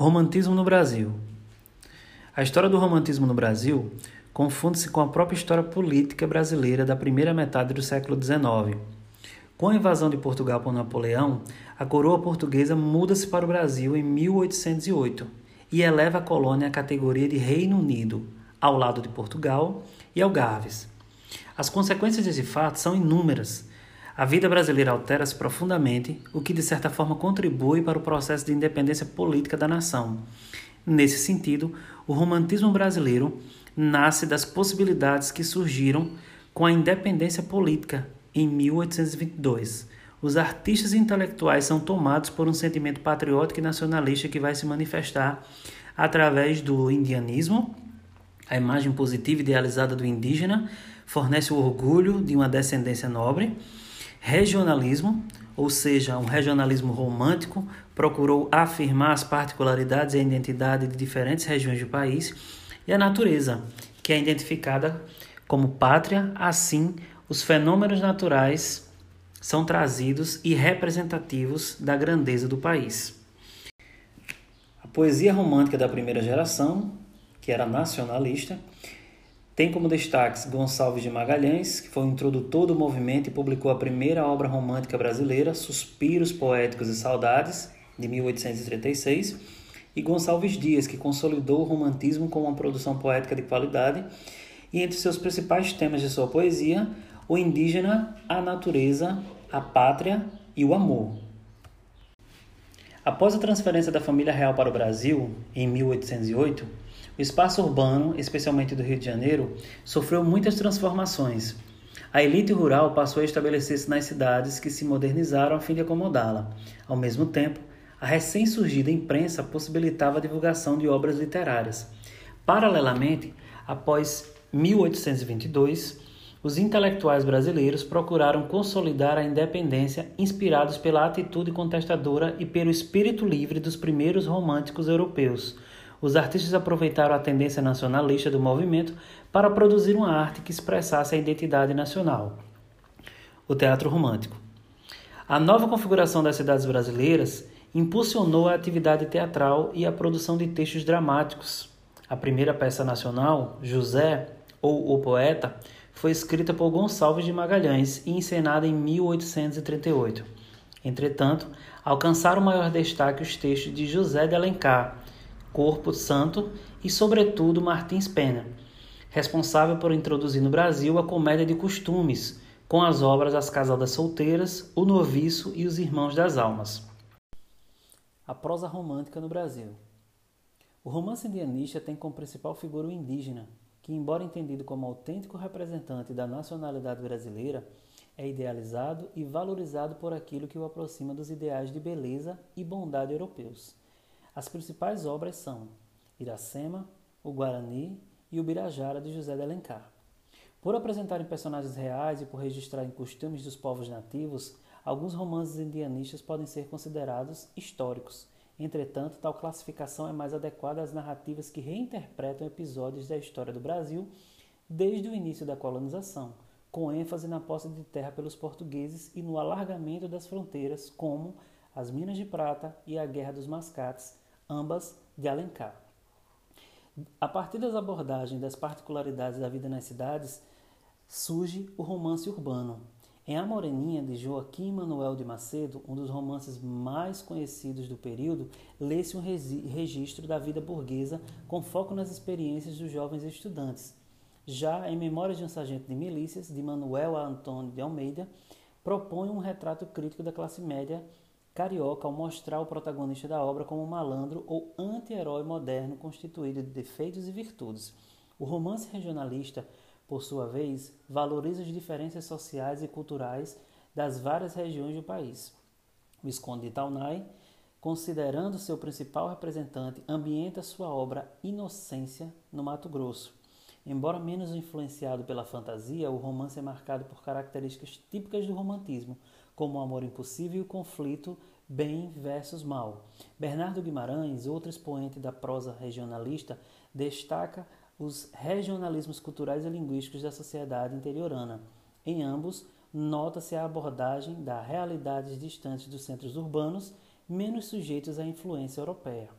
Romantismo no Brasil. A história do romantismo no Brasil confunde-se com a própria história política brasileira da primeira metade do século XIX. Com a invasão de Portugal por Napoleão, a coroa portuguesa muda-se para o Brasil em 1808 e eleva a colônia à categoria de Reino Unido, ao lado de Portugal e Algarves. As consequências desse fato são inúmeras a vida brasileira altera-se profundamente, o que de certa forma contribui para o processo de independência política da nação. Nesse sentido, o romantismo brasileiro nasce das possibilidades que surgiram com a independência política em 1822. Os artistas e intelectuais são tomados por um sentimento patriótico e nacionalista que vai se manifestar através do indianismo, a imagem positiva idealizada do indígena fornece o orgulho de uma descendência nobre Regionalismo, ou seja, um regionalismo romântico, procurou afirmar as particularidades e a identidade de diferentes regiões do país, e a natureza, que é identificada como pátria, assim, os fenômenos naturais são trazidos e representativos da grandeza do país. A poesia romântica da primeira geração, que era nacionalista, tem como destaques Gonçalves de Magalhães, que foi o introdutor do movimento e publicou a primeira obra romântica brasileira, Suspiros Poéticos e Saudades, de 1836, e Gonçalves Dias, que consolidou o romantismo como uma produção poética de qualidade, e entre seus principais temas de sua poesia, o indígena, a natureza, a pátria e o amor. Após a transferência da família real para o Brasil, em 1808, o espaço urbano, especialmente do Rio de Janeiro, sofreu muitas transformações. A elite rural passou a estabelecer-se nas cidades que se modernizaram a fim de acomodá-la. Ao mesmo tempo, a recém-surgida imprensa possibilitava a divulgação de obras literárias. Paralelamente, após 1822, os intelectuais brasileiros procuraram consolidar a independência inspirados pela atitude contestadora e pelo espírito livre dos primeiros românticos europeus, os artistas aproveitaram a tendência nacionalista do movimento para produzir uma arte que expressasse a identidade nacional. O teatro romântico. A nova configuração das cidades brasileiras impulsionou a atividade teatral e a produção de textos dramáticos. A primeira peça nacional, José, ou O Poeta, foi escrita por Gonçalves de Magalhães e encenada em 1838. Entretanto, alcançaram maior destaque os textos de José de Alencar, Corpo Santo e, sobretudo, Martins Pena, responsável por introduzir no Brasil a comédia de costumes, com as obras As Casadas Solteiras, O Noviço e Os Irmãos das Almas. A prosa romântica no Brasil. O romance indianista tem como principal figura o indígena, que, embora entendido como autêntico representante da nacionalidade brasileira, é idealizado e valorizado por aquilo que o aproxima dos ideais de beleza e bondade europeus. As principais obras são Iracema, o Guarani e o Birajara de José de Alencar. Por apresentarem personagens reais e por registrarem costumes dos povos nativos, alguns romances indianistas podem ser considerados históricos. Entretanto, tal classificação é mais adequada às narrativas que reinterpretam episódios da história do Brasil desde o início da colonização, com ênfase na posse de terra pelos portugueses e no alargamento das fronteiras, como as Minas de Prata e a Guerra dos Mascates, ambas de Alencar. A partir das abordagens das particularidades da vida nas cidades, surge o romance urbano. Em A Moreninha, de Joaquim Manuel de Macedo, um dos romances mais conhecidos do período, lê-se um registro da vida burguesa com foco nas experiências dos jovens estudantes. Já em Memórias de um Sargento de Milícias, de Manuel Antônio de Almeida, propõe um retrato crítico da classe média carioca ao mostrar o protagonista da obra como um malandro ou anti-herói moderno constituído de defeitos e virtudes. O romance regionalista, por sua vez, valoriza as diferenças sociais e culturais das várias regiões do país. O Visconde de Taunay, considerando seu principal representante, ambienta sua obra Inocência no Mato Grosso. Embora menos influenciado pela fantasia, o romance é marcado por características típicas do romantismo, como o amor impossível e o conflito bem versus mal. Bernardo Guimarães, outro expoente da prosa regionalista, destaca os regionalismos culturais e linguísticos da sociedade interiorana. Em ambos, nota-se a abordagem da realidades distantes dos centros urbanos, menos sujeitos à influência europeia.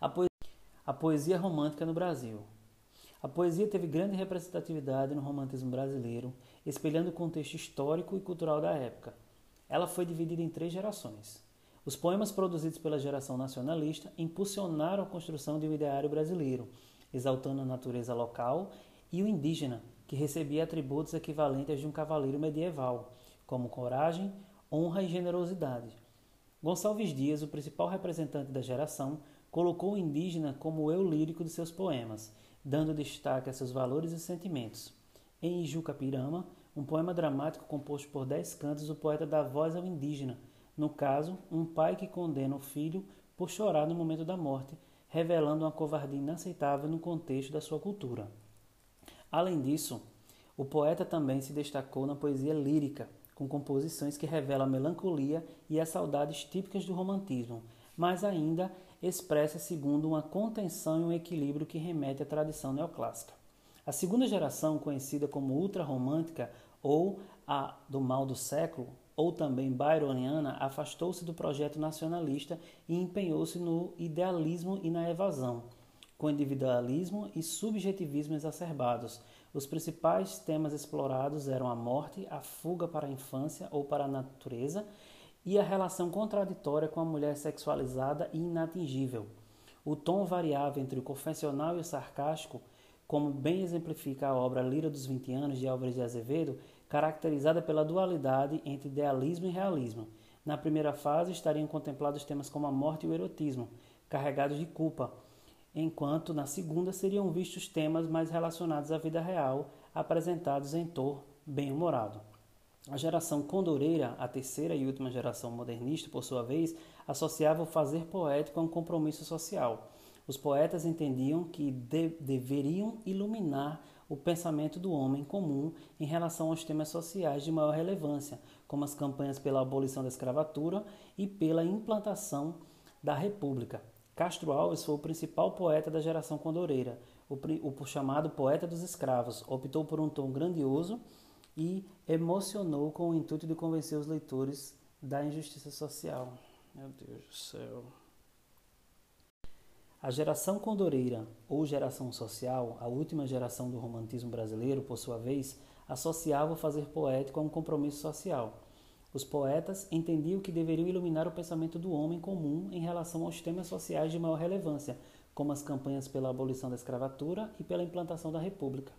A, poesia, a poesia romântica no Brasil. A poesia teve grande representatividade no romantismo brasileiro, espelhando o contexto histórico e cultural da época. Ela foi dividida em três gerações. Os poemas produzidos pela geração nacionalista impulsionaram a construção de um ideário brasileiro, exaltando a natureza local e o indígena, que recebia atributos equivalentes de um cavaleiro medieval, como coragem, honra e generosidade. Gonçalves Dias, o principal representante da geração, colocou o indígena como o eu lírico de seus poemas, dando destaque a seus valores e sentimentos. Em Ijucapirama, um poema dramático composto por dez cantos, o poeta dá voz ao indígena, no caso, um pai que condena o filho por chorar no momento da morte, revelando uma covardia inaceitável no contexto da sua cultura. Além disso, o poeta também se destacou na poesia lírica, com composições que revelam a melancolia e as saudades típicas do romantismo, mas ainda expressa segundo uma contenção e um equilíbrio que remete à tradição neoclássica. A segunda geração, conhecida como ultrarromântica ou a do mal do século, ou também byroniana, afastou-se do projeto nacionalista e empenhou-se no idealismo e na evasão, com individualismo e subjetivismo exacerbados. Os principais temas explorados eram a morte, a fuga para a infância ou para a natureza e a relação contraditória com a mulher sexualizada e inatingível. O tom variava entre o confessional e o sarcástico, como bem exemplifica a obra Lira dos 20 anos de Álvares de Azevedo, caracterizada pela dualidade entre idealismo e realismo. Na primeira fase estariam contemplados temas como a morte e o erotismo, carregados de culpa, enquanto na segunda seriam vistos temas mais relacionados à vida real, apresentados em tom bem-humorado. A geração condoreira, a terceira e última geração modernista, por sua vez, associava o fazer poético a um compromisso social. Os poetas entendiam que de deveriam iluminar o pensamento do homem comum em relação aos temas sociais de maior relevância, como as campanhas pela abolição da escravatura e pela implantação da República. Castro Alves foi o principal poeta da geração condoreira, o, o chamado poeta dos escravos. Optou por um tom grandioso e emocionou com o intuito de convencer os leitores da injustiça social. Meu Deus do céu. A geração condoreira, ou geração social, a última geração do romantismo brasileiro, por sua vez, associava o fazer poético a um compromisso social. Os poetas entendiam que deveriam iluminar o pensamento do homem comum em relação aos temas sociais de maior relevância, como as campanhas pela abolição da escravatura e pela implantação da república.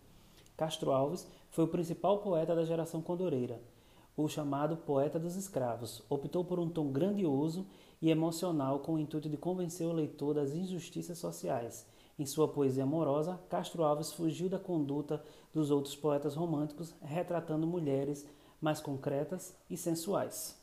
Castro Alves foi o principal poeta da geração condoreira o chamado poeta dos escravos. Optou por um tom grandioso e emocional com o intuito de convencer o leitor das injustiças sociais. Em sua poesia amorosa, Castro Alves fugiu da conduta dos outros poetas românticos, retratando mulheres mais concretas e sensuais.